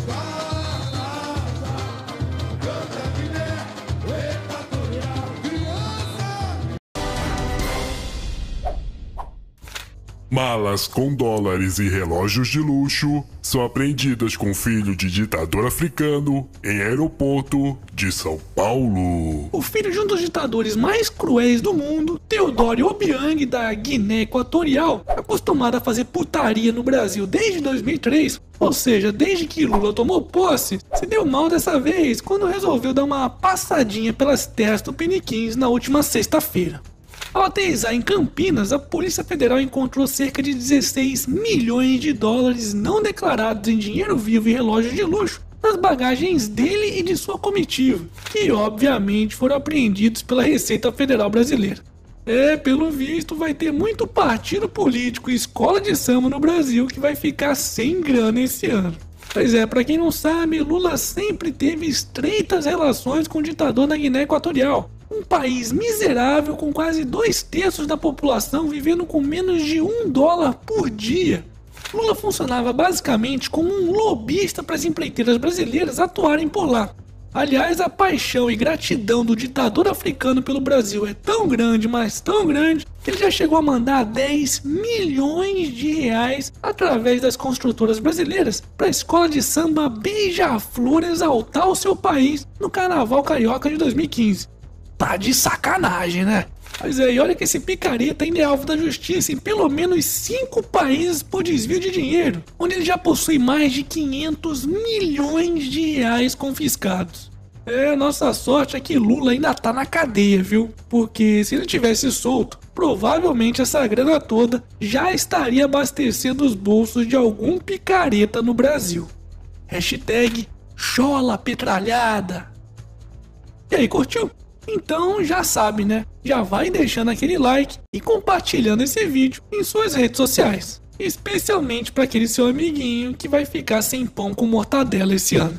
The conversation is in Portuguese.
forgotten. Malas com dólares e relógios de luxo são apreendidas com filho de ditador africano em aeroporto de São Paulo. O filho de um dos ditadores mais cruéis do mundo, Teodoro Obiang da Guiné Equatorial, acostumado a fazer putaria no Brasil desde 2003, ou seja, desde que Lula tomou posse, se deu mal dessa vez quando resolveu dar uma passadinha pelas terras tupiniquins na última sexta-feira. Ao aterrissar em Campinas, a Polícia Federal encontrou cerca de 16 milhões de dólares não declarados em dinheiro vivo e relógios de luxo nas bagagens dele e de sua comitiva, que obviamente foram apreendidos pela Receita Federal Brasileira. É, pelo visto, vai ter muito partido político e escola de samba no Brasil que vai ficar sem grana esse ano. Pois é, para quem não sabe, Lula sempre teve estreitas relações com o ditador da Guiné Equatorial, um país miserável com quase dois terços da população vivendo com menos de um dólar por dia. Lula funcionava basicamente como um lobista para as empreiteiras brasileiras atuarem por lá. Aliás, a paixão e gratidão do ditador africano pelo Brasil é tão grande, mas tão grande, que ele já chegou a mandar 10 milhões de reais através das construtoras brasileiras para a escola de samba Beija-Flor exaltar o seu país no Carnaval Carioca de 2015. Tá de sacanagem, né? Mas aí, olha que esse picareta ainda é alvo da justiça em pelo menos cinco países por desvio de dinheiro, onde ele já possui mais de 500 milhões de reais confiscados. É, nossa sorte é que Lula ainda tá na cadeia, viu? Porque se ele tivesse solto, provavelmente essa grana toda já estaria abastecendo os bolsos de algum picareta no Brasil. Hashtag chola petralhada. E aí, curtiu? Então já sabe, né? Já vai deixando aquele like e compartilhando esse vídeo em suas redes sociais. Especialmente para aquele seu amiguinho que vai ficar sem pão com mortadela esse ano.